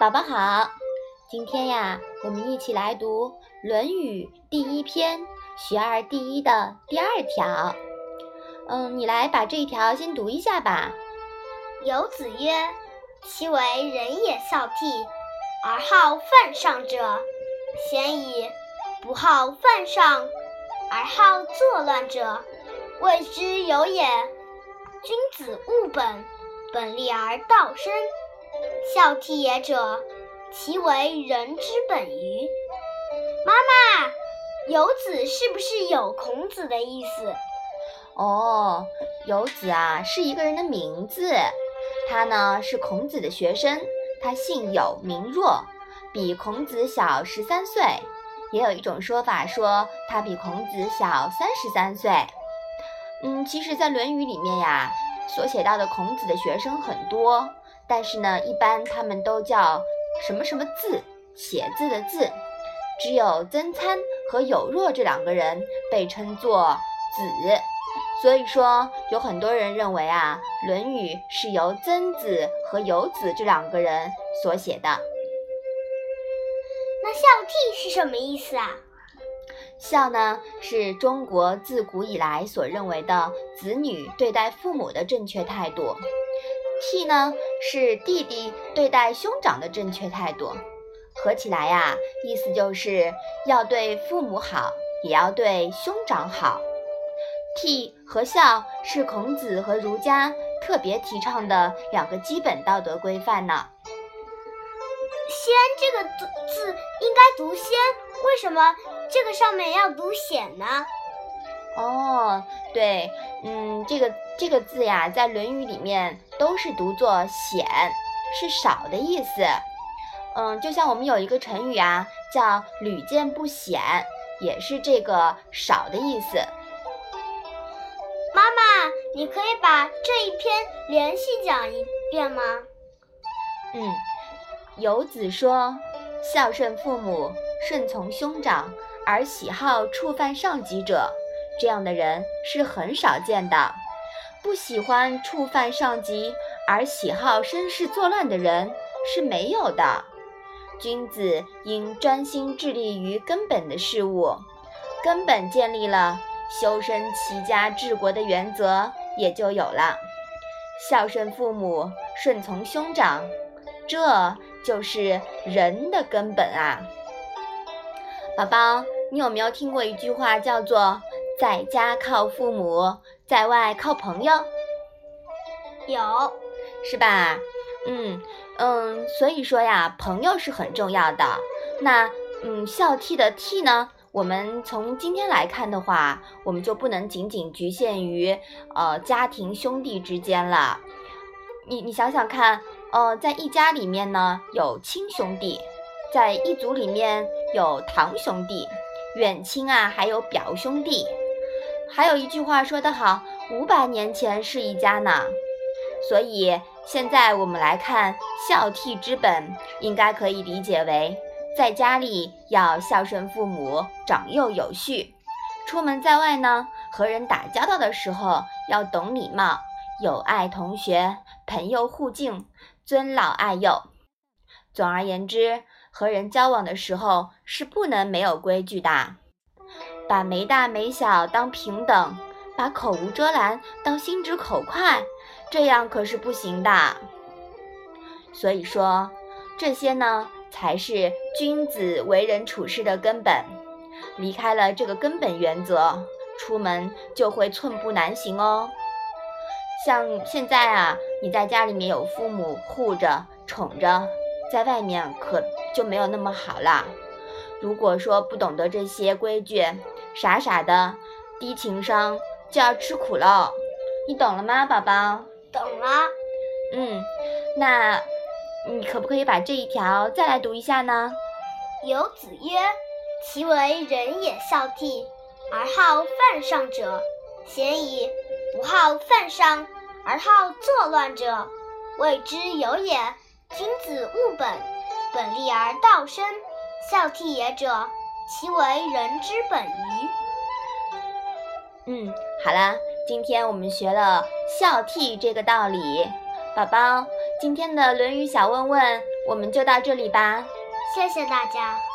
宝宝好，今天呀，我们一起来读《论语》第一篇“学而第一”的第二条。嗯，你来把这一条先读一下吧。有子曰：“其为人也孝悌，而好犯上者，贤矣；不好犯上，而好作乱者，谓之有也。君子务本，本立而道生。”孝悌也者，其为人之本与？妈妈，游子是不是有孔子的意思？哦，游子啊，是一个人的名字。他呢是孔子的学生，他姓有名若，比孔子小十三岁。也有一种说法说他比孔子小三十三岁。嗯，其实，在《论语》里面呀，所写到的孔子的学生很多。但是呢，一般他们都叫什么什么字，写字的字，只有曾参和有若这两个人被称作子，所以说有很多人认为啊，《论语》是由曾子和有子这两个人所写的。那孝悌是什么意思啊？孝呢，是中国自古以来所认为的子女对待父母的正确态度。悌呢，是弟弟对待兄长的正确态度，合起来呀，意思就是要对父母好，也要对兄长好。悌和孝是孔子和儒家特别提倡的两个基本道德规范呢。先这个字应该读先，为什么这个上面要读显呢？哦，对，嗯，这个这个字呀，在《论语》里面都是读作显，是少的意思。嗯，就像我们有一个成语啊，叫屡见不鲜，也是这个少的意思。妈妈，你可以把这一篇连续讲一遍吗？嗯，有子说：“孝顺父母，顺从兄长，而喜好触犯上级者。”这样的人是很少见的，不喜欢触犯上级而喜好生事作乱的人是没有的。君子应专心致力于根本的事物，根本建立了，修身齐家治国的原则也就有了。孝顺父母，顺从兄长，这就是人的根本啊！宝宝，你有没有听过一句话，叫做？在家靠父母，在外靠朋友，有是吧？嗯嗯，所以说呀，朋友是很重要的。那嗯，孝悌的悌呢？我们从今天来看的话，我们就不能仅仅局限于呃家庭兄弟之间了。你你想想看，呃，在一家里面呢有亲兄弟，在一族里面有堂兄弟，远亲啊还有表兄弟。还有一句话说得好，五百年前是一家呢。所以现在我们来看孝悌之本，应该可以理解为，在家里要孝顺父母，长幼有序；出门在外呢，和人打交道的时候要懂礼貌，友爱同学，朋友互敬，尊老爱幼。总而言之，和人交往的时候是不能没有规矩的。把没大没小当平等，把口无遮拦当心直口快，这样可是不行的。所以说，这些呢才是君子为人处事的根本。离开了这个根本原则，出门就会寸步难行哦。像现在啊，你在家里面有父母护着、宠着，在外面可就没有那么好了。如果说不懂得这些规矩，傻傻的，低情商就要吃苦喽，你懂了吗，宝宝？懂了。嗯，那你可不可以把这一条再来读一下呢？有子曰：“其为人也孝悌，而好犯上者，贤矣；不好犯上，而好作乱者，谓之有也。君子务本，本立而道生。孝悌也者。”其为人之本于？嗯，好啦，今天我们学了孝悌这个道理。宝宝，今天的《论语》小问问我们就到这里吧。谢谢大家。